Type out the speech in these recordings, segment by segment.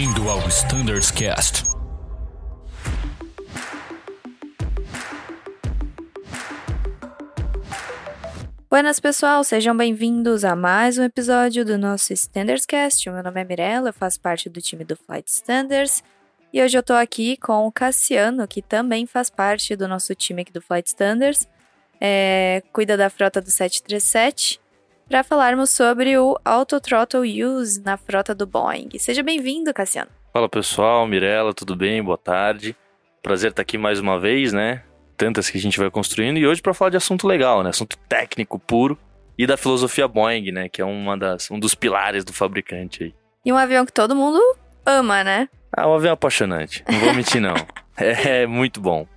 Bem-vindo ao Standards Cast. Buenas pessoal, sejam bem-vindos a mais um episódio do nosso Standards Cast. Meu nome é Mirella, eu faço parte do time do Flight Standards e hoje eu tô aqui com o Cassiano, que também faz parte do nosso time aqui do Flight Standards, é, cuida da frota do 737 para falarmos sobre o Auto Throttle Use na frota do Boeing. Seja bem-vindo, Cassiano. Fala pessoal, Mirella, tudo bem? Boa tarde. Prazer estar aqui mais uma vez, né? Tantas que a gente vai construindo e hoje para falar de assunto legal, né? Assunto técnico puro e da filosofia Boeing, né? Que é uma das, um dos pilares do fabricante aí. E um avião que todo mundo ama, né? Ah, um avião apaixonante. Não vou mentir, não. é, é muito bom.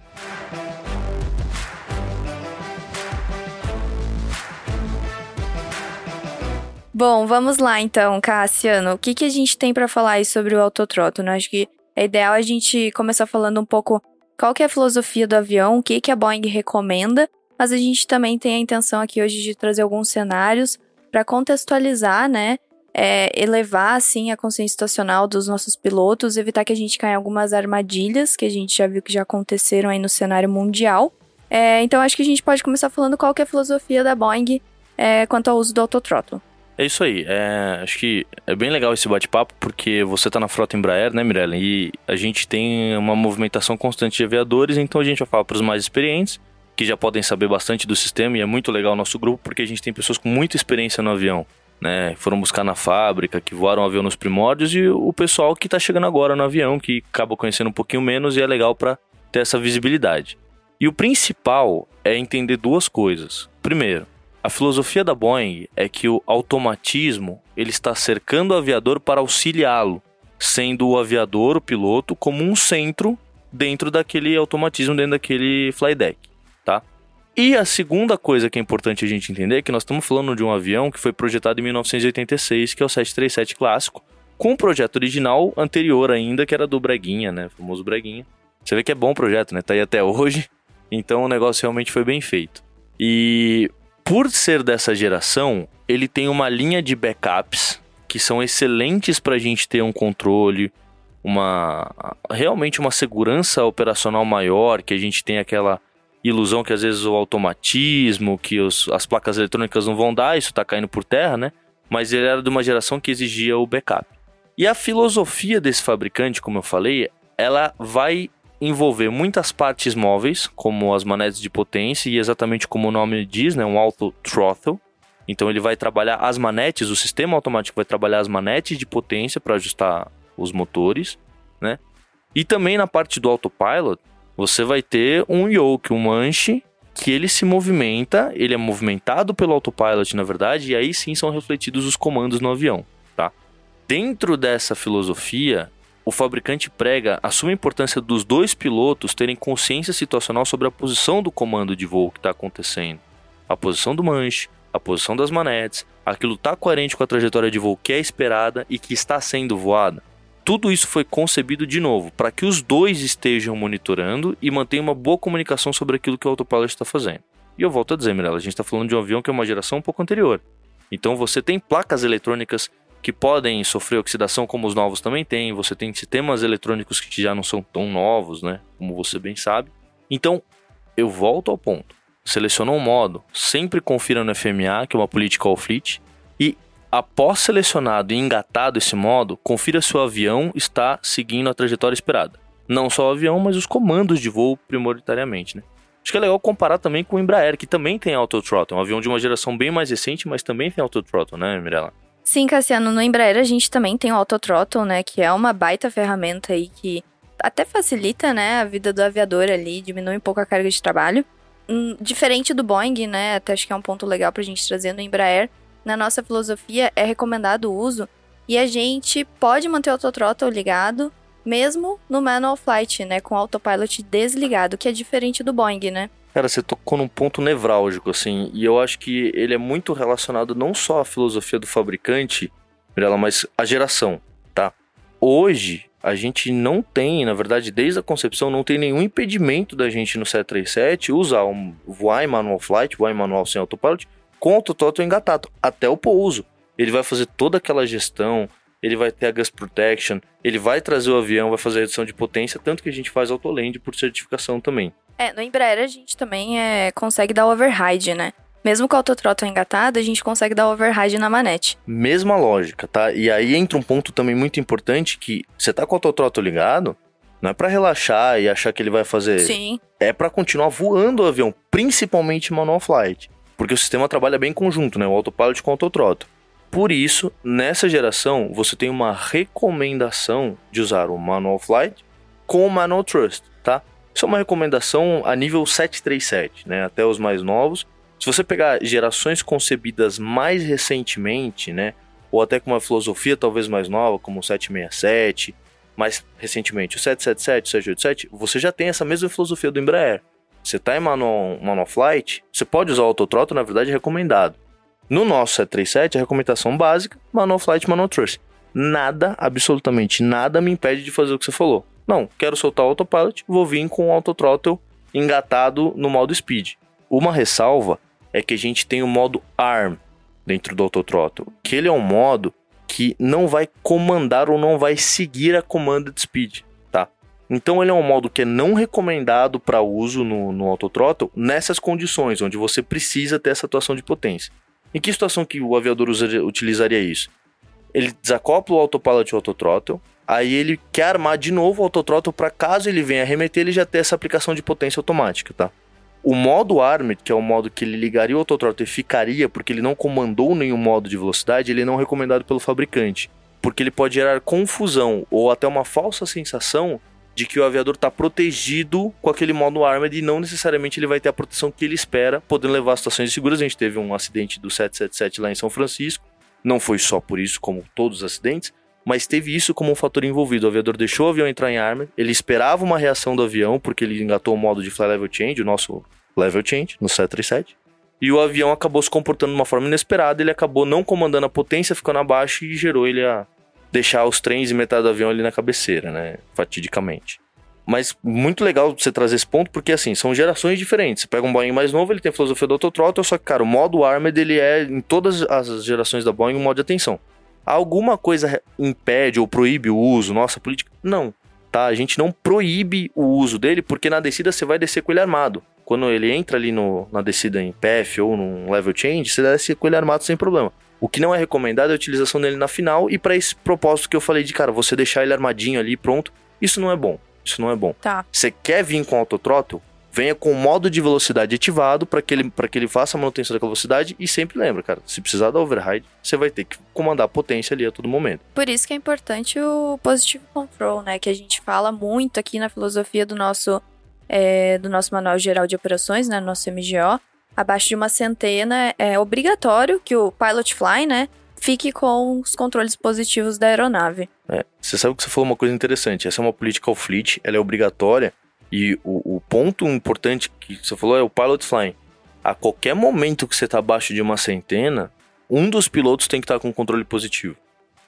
Bom, vamos lá então, Cassiano. O que, que a gente tem para falar aí sobre o autotroto? Né? Acho que é ideal a gente começar falando um pouco qual que é a filosofia do avião, o que, que a Boeing recomenda, mas a gente também tem a intenção aqui hoje de trazer alguns cenários para contextualizar, né? É, elevar, assim, a consciência situacional dos nossos pilotos, evitar que a gente caia em algumas armadilhas que a gente já viu que já aconteceram aí no cenário mundial. É, então, acho que a gente pode começar falando qual que é a filosofia da Boeing é, quanto ao uso do autothrottle. É isso aí. É, acho que é bem legal esse bate-papo, porque você está na frota Embraer, né, Mirella? E a gente tem uma movimentação constante de aviadores, então a gente vai falar para os mais experientes, que já podem saber bastante do sistema, e é muito legal o nosso grupo, porque a gente tem pessoas com muita experiência no avião. Né, foram buscar na fábrica, que voaram o avião nos primórdios, e o pessoal que está chegando agora no avião, que acaba conhecendo um pouquinho menos e é legal para ter essa visibilidade. E o principal é entender duas coisas. Primeiro, a filosofia da Boeing é que o automatismo ele está cercando o aviador para auxiliá-lo, sendo o aviador, o piloto, como um centro dentro daquele automatismo, dentro daquele flydeck, tá? E a segunda coisa que é importante a gente entender é que nós estamos falando de um avião que foi projetado em 1986, que é o 737 clássico, com um projeto original anterior ainda, que era do Breguinha, né? O famoso Breguinha. Você vê que é bom o projeto, né? Tá aí até hoje. Então o negócio realmente foi bem feito. E por ser dessa geração, ele tem uma linha de backups que são excelentes para a gente ter um controle, uma realmente uma segurança operacional maior, que a gente tem aquela ilusão que às vezes o automatismo, que os, as placas eletrônicas não vão dar, isso está caindo por terra, né? Mas ele era de uma geração que exigia o backup. E a filosofia desse fabricante, como eu falei, ela vai envolver muitas partes móveis, como as manetes de potência e exatamente como o nome diz, né, um auto throttle. Então ele vai trabalhar as manetes, o sistema automático vai trabalhar as manetes de potência para ajustar os motores, né? E também na parte do autopilot, você vai ter um yoke, um manche que ele se movimenta, ele é movimentado pelo autopilot, na verdade, e aí sim são refletidos os comandos no avião, tá? Dentro dessa filosofia, o fabricante prega a suma importância dos dois pilotos terem consciência situacional sobre a posição do comando de voo que está acontecendo, a posição do manche, a posição das manetes, aquilo está coerente com a trajetória de voo que é esperada e que está sendo voada. Tudo isso foi concebido de novo para que os dois estejam monitorando e mantenham uma boa comunicação sobre aquilo que o autopilot está fazendo. E eu volto a dizer, Mirella, a gente está falando de um avião que é uma geração um pouco anterior. Então você tem placas eletrônicas que podem sofrer oxidação, como os novos também têm. Você tem sistemas eletrônicos que já não são tão novos, né? Como você bem sabe. Então, eu volto ao ponto. Selecionou um modo, sempre confira no FMA, que é uma política all fleet, e após selecionado e engatado esse modo, confira se o avião está seguindo a trajetória esperada. Não só o avião, mas os comandos de voo prioritariamente, né? Acho que é legal comparar também com o Embraer, que também tem auto throttle, é um avião de uma geração bem mais recente, mas também tem auto throttle, né, Mirella? Sim, Cassiano, no Embraer a gente também tem o Autothrottle, né, que é uma baita ferramenta aí que até facilita, né, a vida do aviador ali, diminui um pouco a carga de trabalho. Hum, diferente do Boeing, né, até acho que é um ponto legal pra gente trazer no Embraer, na nossa filosofia é recomendado o uso e a gente pode manter o Autothrottle ligado mesmo no manual flight, né, com o autopilot desligado, que é diferente do Boeing, né? Cara, você tocou num ponto nevrálgico, assim, e eu acho que ele é muito relacionado não só à filosofia do fabricante, Mirella, mas à geração, tá? Hoje, a gente não tem, na verdade, desde a concepção, não tem nenhum impedimento da gente no 737 usar um voar em manual flight, voar em manual sem autopilot, com o autothrottle engatado, até o pouso. Ele vai fazer toda aquela gestão, ele vai ter a Gas Protection, ele vai trazer o avião, vai fazer a redução de potência, tanto que a gente faz autoland por certificação também. É, no Embraer a gente também é, consegue dar override, né? Mesmo com o autothrottle engatado, a gente consegue dar override na manete. Mesma lógica, tá? E aí entra um ponto também muito importante que você tá com o autothrottle ligado, não é para relaxar e achar que ele vai fazer. Sim. É para continuar voando o avião, principalmente manual flight, porque o sistema trabalha bem em conjunto, né? O autopilot com o autothrottle. Por isso, nessa geração, você tem uma recomendação de usar o manual flight com o manual thrust, tá? Isso é uma recomendação a nível 737, né? Até os mais novos. Se você pegar gerações concebidas mais recentemente, né, ou até com uma filosofia talvez mais nova, como o 767, mais recentemente o 777, o 787, você já tem essa mesma filosofia do Embraer. Você está em manual flight, você pode usar o autothrottle, na verdade é recomendado. No nosso 737, a recomendação básica, manual flight, manual thrust. Nada, absolutamente nada me impede de fazer o que você falou. Não, quero soltar o autopilot, vou vir com o autothrottle engatado no modo speed. Uma ressalva é que a gente tem o modo ARM dentro do Autothrottle, que ele é um modo que não vai comandar ou não vai seguir a comanda de speed, tá? Então ele é um modo que é não recomendado para uso no, no nessas condições, onde você precisa ter essa atuação de potência. Em que situação que o aviador utilizaria isso? Ele desacopla o autopilot e o autothrottle, aí ele quer armar de novo o autothrottle para caso ele venha arremeter, ele já ter essa aplicação de potência automática, tá? O modo Armed, que é o modo que ele ligaria o autothrottle e ficaria, porque ele não comandou nenhum modo de velocidade, ele não é recomendado pelo fabricante. Porque ele pode gerar confusão ou até uma falsa sensação de que o aviador está protegido com aquele modo Armed e não necessariamente ele vai ter a proteção que ele espera, podendo levar a situações seguras. A gente teve um acidente do 777 lá em São Francisco. Não foi só por isso, como todos os acidentes, mas teve isso como um fator envolvido. O aviador deixou o avião entrar em arma, ele esperava uma reação do avião, porque ele engatou o modo de fly level change, o nosso level change, no 737. E o avião acabou se comportando de uma forma inesperada, ele acabou não comandando a potência, ficando abaixo e gerou ele a deixar os trens e metade do avião ali na cabeceira, né? Fatidicamente. Mas muito legal você trazer esse ponto, porque assim, são gerações diferentes. Você pega um Boeing mais novo, ele tem a filosofia do autothrottle, só que, cara, o modo Armed, ele é, em todas as gerações da Boeing, um modo de atenção. Alguma coisa impede ou proíbe o uso, nossa política? Não, tá? A gente não proíbe o uso dele, porque na descida você vai descer com ele armado. Quando ele entra ali no, na descida em PF ou num level change, você desce com ele armado sem problema. O que não é recomendado é a utilização dele na final e para esse propósito que eu falei de, cara, você deixar ele armadinho ali pronto, isso não é bom. Isso não é bom. Tá. Você quer vir com autothrottle? Venha com o modo de velocidade ativado para que, ele, que ele faça a manutenção daquela velocidade e sempre lembra, cara, se precisar da override, você vai ter que comandar a potência ali a todo momento. Por isso que é importante o positive control, né, que a gente fala muito aqui na filosofia do nosso é, do nosso manual geral de operações, né, nosso MGO. Abaixo de uma centena é obrigatório que o pilot fly, né, fique com os controles positivos da aeronave. É, você sabe que você falou uma coisa interessante. Essa é uma política ao fleet, ela é obrigatória e o, o, ponto importante que você falou é o pilot flying. A qualquer momento que você está abaixo de uma centena, um dos pilotos tem que estar tá com controle positivo.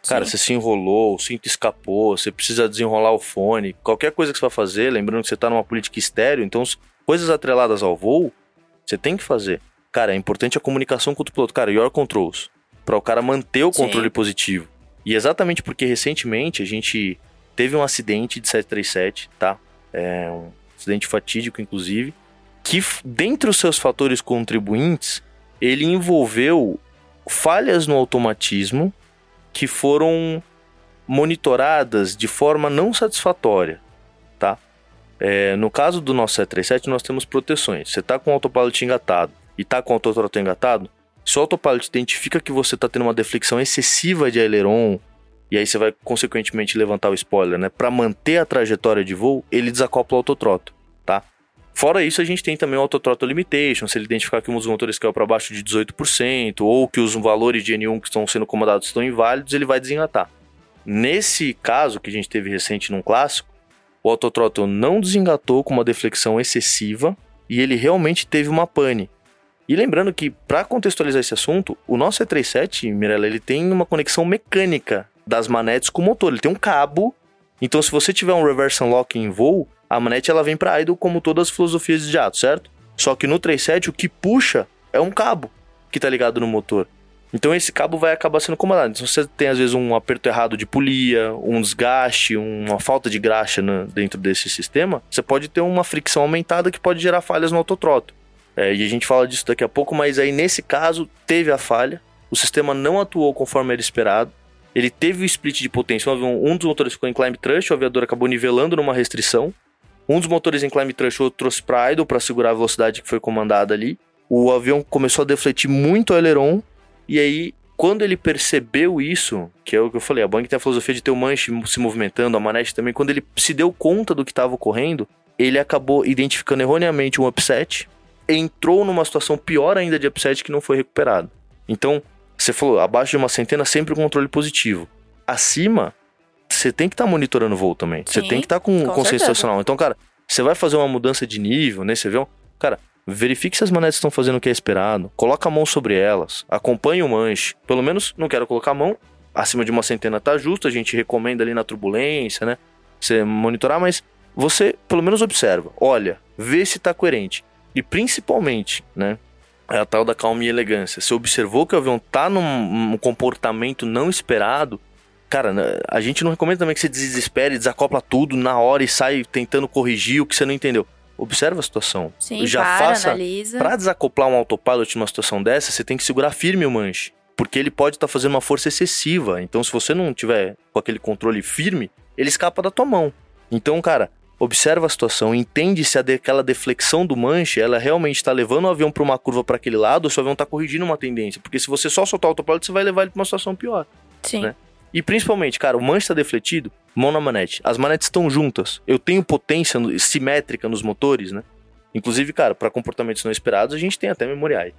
Cara, Sim. você se enrolou, o cinto escapou, você precisa desenrolar o fone, qualquer coisa que você vai fazer, lembrando que você está numa política estéreo, então coisas atreladas ao voo, você tem que fazer. Cara, é importante a comunicação com o piloto. Cara, your controls. Para o cara manter o controle Sim. positivo. E exatamente porque recentemente a gente teve um acidente de 737, tá? É, um acidente fatídico, inclusive, que dentre os seus fatores contribuintes, ele envolveu falhas no automatismo que foram monitoradas de forma não satisfatória, tá? É, no caso do nosso 737, nós temos proteções. Você está com o autopilot engatado e está com o autothrottle engatado, se o autopilot identifica que você está tendo uma deflexão excessiva de aileron e aí você vai consequentemente levantar o spoiler, né? Para manter a trajetória de voo, ele desacopla o autotroto, tá? Fora isso, a gente tem também o autotroto limitation, se ele identificar que um dos motores caiu para baixo de 18% ou que os valores de N1 que estão sendo comandados estão inválidos, ele vai desengatar. Nesse caso que a gente teve recente num clássico, o autothrottle não desengatou com uma deflexão excessiva e ele realmente teve uma pane. E lembrando que, para contextualizar esse assunto, o nosso E37, Mirella, ele tem uma conexão mecânica das manetes com o motor. Ele tem um cabo. Então, se você tiver um reverse unlock em voo, a manete ela vem para idle como todas as filosofias de jato, certo? Só que no 37 o que puxa é um cabo que tá ligado no motor. Então esse cabo vai acabar sendo comandado. Então, se você tem às vezes um aperto errado de polia, um desgaste, uma falta de graxa dentro desse sistema, você pode ter uma fricção aumentada que pode gerar falhas no autotroto. É, e a gente fala disso daqui a pouco, mas aí nesse caso teve a falha, o sistema não atuou conforme era esperado, ele teve o split de potência, um dos motores ficou em climb thrust, o aviador acabou nivelando numa restrição, um dos motores em climb thrust, o outro trouxe para idle para segurar a velocidade que foi comandada ali, o avião começou a defletir muito o aileron, e aí quando ele percebeu isso, que é o que eu falei, a Boeing tem a filosofia de ter o manche se movimentando, a manete também, quando ele se deu conta do que estava ocorrendo, ele acabou identificando erroneamente um upset, entrou numa situação pior ainda de upset que não foi recuperado. Então, você falou, abaixo de uma centena, sempre o controle positivo. Acima, você tem que estar tá monitorando o voo também. Você tem que estar tá com, com consciência situacional. Então, cara, você vai fazer uma mudança de nível nesse avião, cara, verifique se as manetes estão fazendo o que é esperado, coloca a mão sobre elas, acompanhe o manche. Pelo menos, não quero colocar a mão, acima de uma centena tá justo, a gente recomenda ali na turbulência, né? Você monitorar, mas você pelo menos observa, olha, vê se tá coerente. E principalmente, né? É a tal da calma e elegância. Você observou que o avião tá num, num comportamento não esperado, cara, né, a gente não recomenda também que você desespere, desacopla tudo na hora e sai tentando corrigir o que você não entendeu. Observa a situação. Sim, já para, faça. Analisa. Pra desacoplar um autopilot numa situação dessa, você tem que segurar firme o manche. Porque ele pode estar tá fazendo uma força excessiva. Então, se você não tiver com aquele controle firme, ele escapa da tua mão. Então, cara, observa a situação, entende se aquela deflexão do manche, ela realmente está levando o avião para uma curva para aquele lado ou se o avião está corrigindo uma tendência. Porque se você só soltar o autopilot, você vai levar ele para uma situação pior. Sim. Né? E principalmente, cara, o manche está defletido, mão na manete. As manetes estão juntas. Eu tenho potência simétrica nos motores, né? Inclusive, cara, para comportamentos não esperados, a gente tem até memoriais.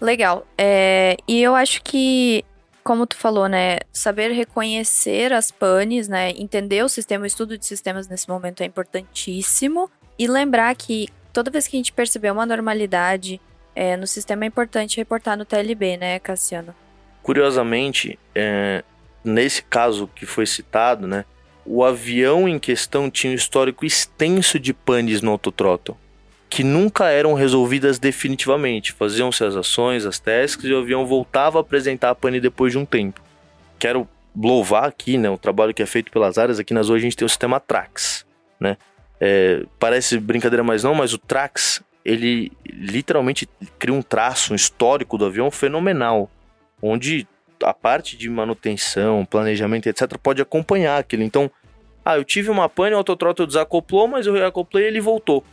Legal. É, e eu acho que como tu falou, né, saber reconhecer as panes, né, entender o sistema, o estudo de sistemas nesse momento é importantíssimo e lembrar que toda vez que a gente perceber uma normalidade é, no sistema é importante reportar no TLB, né, Cassiano? Curiosamente, é, nesse caso que foi citado, né, o avião em questão tinha um histórico extenso de panes no autothrottle que nunca eram resolvidas definitivamente. Faziam-se as ações, as tasks e o avião voltava a apresentar a pane depois de um tempo. Quero louvar aqui, né, o trabalho que é feito pelas áreas. Aqui nas hoje a gente tem o sistema Trax, né? É, parece brincadeira, mas não, mas o Trax, ele literalmente cria um traço, um histórico do avião fenomenal, onde a parte de manutenção, planejamento, etc, pode acompanhar aquilo. Então, ah, eu tive uma pane, o autothrottle desacoplou, mas eu reacoplei e ele voltou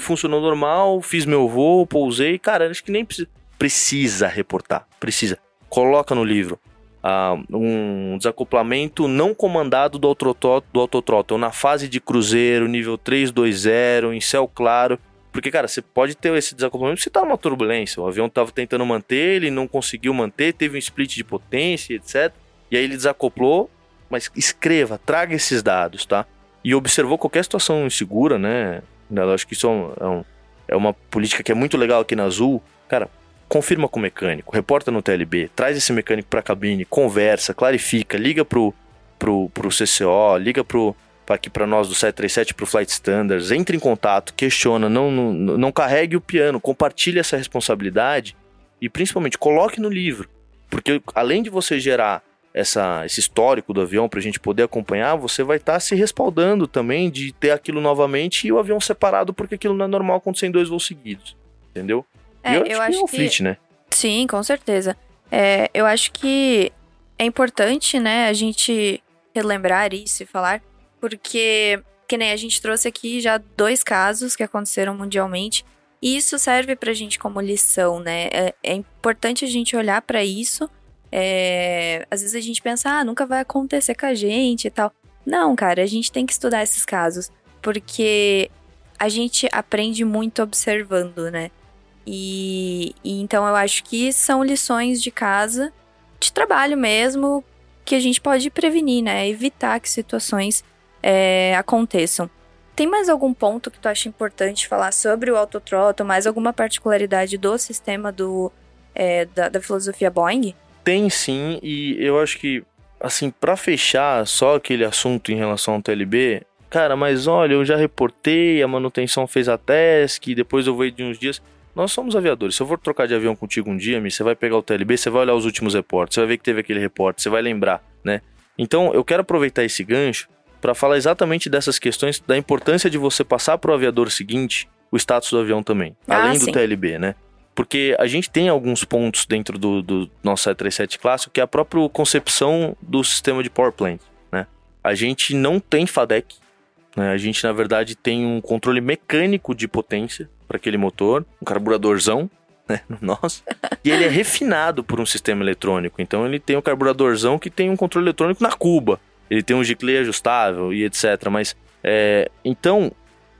funcionou normal, fiz meu voo, pousei. Cara, acho que nem precisa, precisa reportar. Precisa. Coloca no livro. Uh, um desacoplamento não comandado do autothrottle, do autothrottle na fase de cruzeiro, nível 320, em céu claro. Porque, cara, você pode ter esse desacoplamento se tá numa turbulência. O avião tava tentando manter, ele não conseguiu manter, teve um split de potência, etc. E aí ele desacoplou. Mas escreva, traga esses dados, tá? E observou qualquer situação insegura, né? Né? Eu acho que isso é, um, é uma política que é muito legal aqui na Azul. Cara, confirma com o mecânico, reporta no TLB, traz esse mecânico para a cabine, conversa, clarifica, liga pro, pro, pro CCO, liga pro aqui para nós do 737 pro Flight Standards, entre em contato, questiona, não, não, não carregue o piano, compartilhe essa responsabilidade e principalmente coloque no livro, porque além de você gerar essa, esse histórico do avião para a gente poder acompanhar, você vai estar tá se respaldando também de ter aquilo novamente e o avião separado, porque aquilo não é normal acontecer em dois voos seguidos. Entendeu? É, eu, eu acho, que é o flit, né? Sim, com certeza. É, eu acho que é importante, né, a gente relembrar isso e falar, porque, que nem a gente trouxe aqui já dois casos que aconteceram mundialmente, e isso serve pra gente como lição, né? É, é importante a gente olhar para isso é, às vezes a gente pensa, ah, nunca vai acontecer com a gente e tal. Não, cara, a gente tem que estudar esses casos, porque a gente aprende muito observando, né? E, e, então eu acho que são lições de casa, de trabalho mesmo, que a gente pode prevenir, né? Evitar que situações é, aconteçam. Tem mais algum ponto que tu acha importante falar sobre o autotrotto, mais alguma particularidade do sistema do, é, da, da filosofia Boeing? Tem sim, e eu acho que, assim, para fechar só aquele assunto em relação ao TLB, cara, mas olha, eu já reportei, a manutenção fez a task, depois eu veio de uns dias. Nós somos aviadores. Se eu for trocar de avião contigo um dia, você vai pegar o TLB, você vai olhar os últimos reportes, você vai ver que teve aquele reporte, você vai lembrar, né? Então, eu quero aproveitar esse gancho para falar exatamente dessas questões da importância de você passar para o aviador seguinte o status do avião também, Ah, além sim. do TLB, né? Porque a gente tem alguns pontos dentro do, do nosso 737 clássico que é a própria concepção do sistema de power plant, né? A gente não tem FADEC, né? A gente, na verdade, tem um controle mecânico de potência para aquele motor, um carburadorzão, né, no nosso, e ele é refinado por um sistema eletrônico. Então ele tem um carburadorzão que tem um controle eletrônico na cuba. Ele tem um giclê ajustável e etc. Mas, é, então,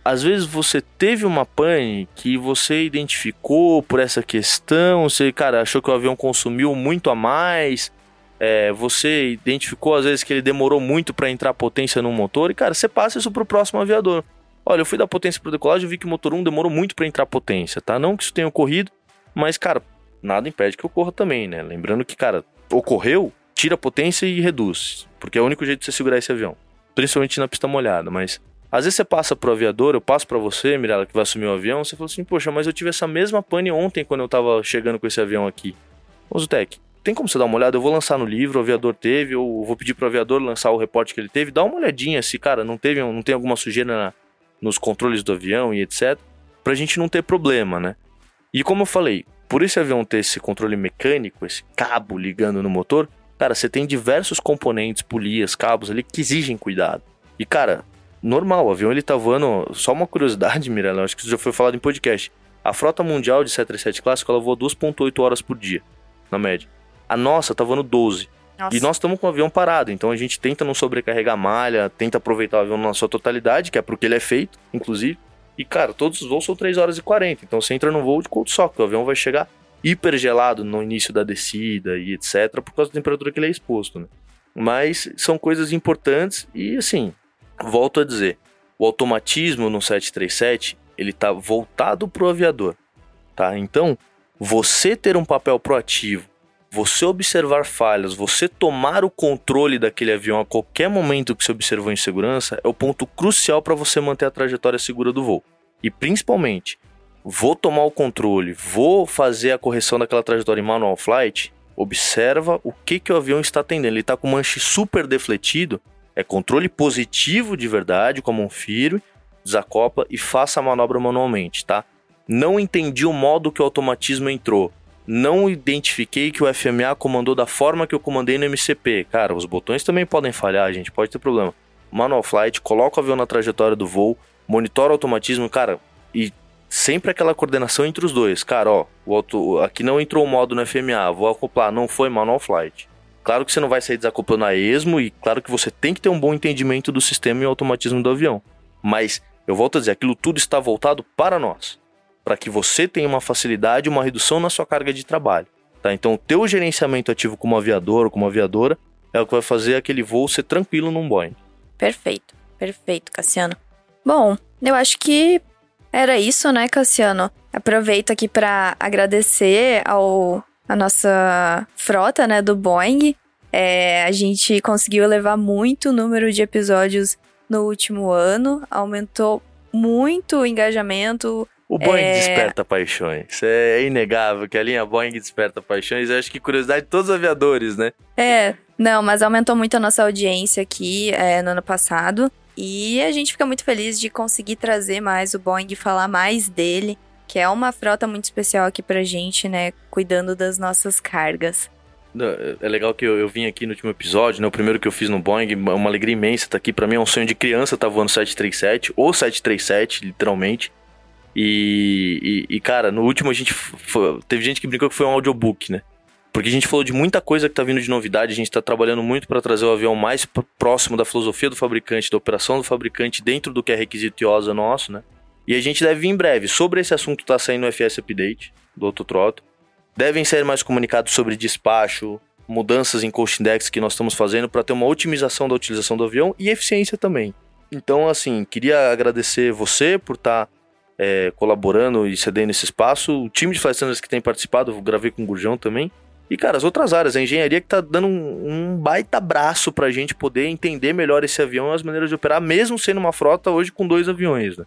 às vezes você teve uma pane que você identificou por essa questão, você, cara, achou que o avião consumiu muito a mais, é, você identificou às vezes que ele demorou muito para entrar potência no motor, e cara, você passa isso pro próximo aviador. Olha, eu fui dar potência pro decolagem e vi que o motor 1 demorou muito para entrar potência, tá? Não que isso tenha ocorrido, mas, cara, nada impede que ocorra também, né? Lembrando que, cara, ocorreu, tira potência e reduz, porque é o único jeito de você segurar esse avião, principalmente na pista molhada, mas às vezes você passa pro aviador, eu passo para você, Mirella, que vai assumir o avião, você fala assim, poxa, mas eu tive essa mesma pane ontem quando eu tava chegando com esse avião aqui. Ô, Zutec, tem como você dar uma olhada? Eu vou lançar no livro, o aviador teve, ou vou pedir pro aviador lançar o reporte que ele teve, dá uma olhadinha se, cara, não teve, não tem alguma sujeira na- nos controles do avião e etc, pra gente não ter problema, né? E como eu falei, por esse avião ter esse controle mecânico, esse cabo ligando no motor, cara, você tem diversos componentes, polias, cabos ali que exigem cuidado. E, cara, normal, o avião ele tá voando. Só uma curiosidade, Mirella, acho que isso já foi falado em podcast. A frota mundial de 737 clássico ela voa 2,8 horas por dia, na média. A nossa tá voando 12. Nossa. E nós estamos com o avião parado, então a gente tenta não sobrecarregar a malha, tenta aproveitar o avião na sua totalidade, que é pro que ele é feito, inclusive. E, cara, todos os voos são 3 horas e 40, então você entra num voo de cold sock, o avião vai chegar hiper gelado no início da descida e etc, por causa da temperatura que ele é exposto, né? Mas são coisas importantes e, assim, volto a dizer, o automatismo no 737, ele tá voltado pro aviador, tá? Então, você ter um papel proativo, você observar falhas, você tomar o controle daquele avião a qualquer momento que você observou insegurança é o ponto crucial para você manter a trajetória segura do voo. E principalmente, vou tomar o controle, vou fazer a correção daquela trajetória em manual flight, observa o que, que o avião está atendendo. Ele está com o manche super defletido, é controle positivo de verdade, com a mão firme, desacopla e faça a manobra manualmente, tá? Não entendi o modo que o automatismo entrou. Não identifiquei que o FMA comandou da forma que eu comandei no MCP. Cara, os botões também podem falhar, gente, pode ter problema. Manual flight, coloca o avião na trajetória do voo, monitora o automatismo, cara, e sempre aquela coordenação entre os dois. Cara, ó, o auto, aqui não entrou o modo no FMA, vou acoplar, não foi manual flight. Claro que você não vai sair desacoplando a esmo e claro que você tem que ter um bom entendimento do sistema e automatismo do avião. Mas eu volto a dizer, aquilo tudo está voltado para nós, para que você tenha uma facilidade, uma redução na sua carga de trabalho. Tá? Então, o teu gerenciamento ativo como aviador ou como aviadora é o que vai fazer aquele voo ser tranquilo num Boeing. Perfeito, perfeito, Cassiano. Bom, eu acho que era isso, né, Cassiano? Aproveito aqui para agradecer ao a nossa frota, né, do Boeing. É, a gente conseguiu elevar muito o número de episódios no último ano, aumentou muito o engajamento. O Boeing É. desperta paixões. É inegável que a linha Boeing desperta paixões. Eu acho que curiosidade de todos os aviadores, né? É, não, mas aumentou muito a nossa audiência aqui é, no ano passado. E a gente fica muito feliz de conseguir trazer mais o Boeing e falar mais dele, que é uma frota muito especial aqui pra gente, né? Cuidando das nossas cargas. Não, É legal que eu, eu vim aqui no último episódio, né? O primeiro que eu fiz no Boeing, uma alegria imensa estar aqui. Pra mim é um sonho de criança estar voando 737, ou 737, literalmente. E, e, e, cara, no último a gente. f- f- teve gente que brincou que foi um audiobook, né? Porque a gente falou de muita coisa que tá vindo de novidade, a gente tá trabalhando muito para trazer o avião mais próximo da filosofia do fabricante, da operação do fabricante, dentro do que é requisito IOSA nosso, né? E a gente deve vir em breve. Sobre esse assunto tá saindo o FS Update do Autotroto. Devem ser mais comunicados sobre despacho, mudanças em cost index que nós estamos fazendo para ter uma otimização da utilização do avião e eficiência também. Então, assim, queria agradecer você por estar colaborando e cedendo esse espaço, o time de Flight que tem participado, gravei com o Gurjão também. E, cara, as outras áreas, a engenharia que tá dando um, um baita braço pra gente poder entender melhor esse avião e as maneiras de operar, mesmo sendo uma frota hoje com dois aviões, né?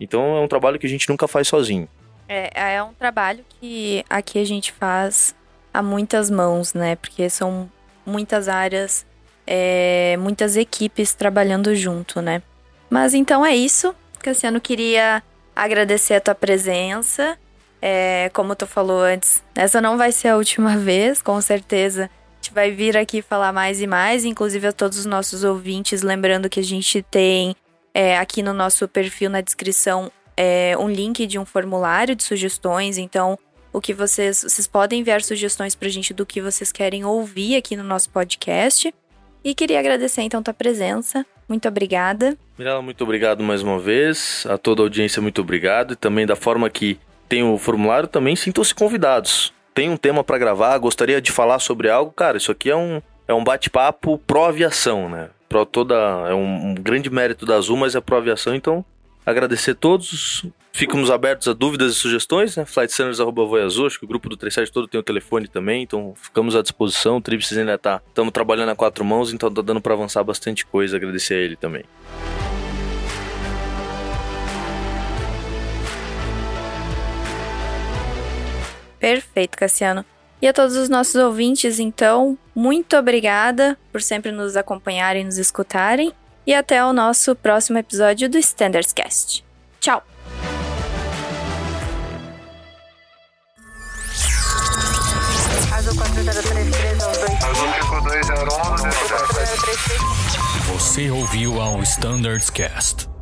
Então é um trabalho que a gente nunca faz sozinho. É, é um trabalho que aqui a gente faz a muitas mãos, né? Porque são muitas áreas, é, muitas equipes trabalhando junto, né? Mas então é isso. Cassiano queria agradecer a tua presença. É, como tu falou antes, essa não vai ser a última vez, com certeza. A gente vai vir aqui falar mais e mais, inclusive a todos os nossos ouvintes, lembrando que a gente tem é, aqui no nosso perfil na descrição é, um link de um formulário de sugestões. Então, o que vocês, vocês podem enviar sugestões pra gente do que vocês querem ouvir aqui no nosso podcast. E queria agradecer então tua presença. Muito obrigada. Mirella, muito obrigado mais uma vez. A toda a audiência, muito obrigado. E também da forma que tem o formulário, também sintam-se convidados. Tem um tema para gravar, gostaria de falar sobre algo. Cara, isso aqui é um, é um bate-papo pró-aviação, né? Pro toda, é um, grande mérito da Azul, mas é pró-aviação, então agradecer a todos. Ficamos abertos a dúvidas e sugestões, né? Flightstandards.voiazul, acho que o grupo do 37 todo tem o telefone também, então ficamos à disposição. O Trips ainda tá, estamos trabalhando a quatro mãos, então tá dando para avançar bastante coisa. Agradecer a ele também. Perfeito, Cassiano. E a todos os nossos ouvintes, então, muito obrigada por sempre nos acompanharem e nos escutarem e até o nosso próximo episódio do Standards Cast. Tchau! Você ouviu ao Standards Cast.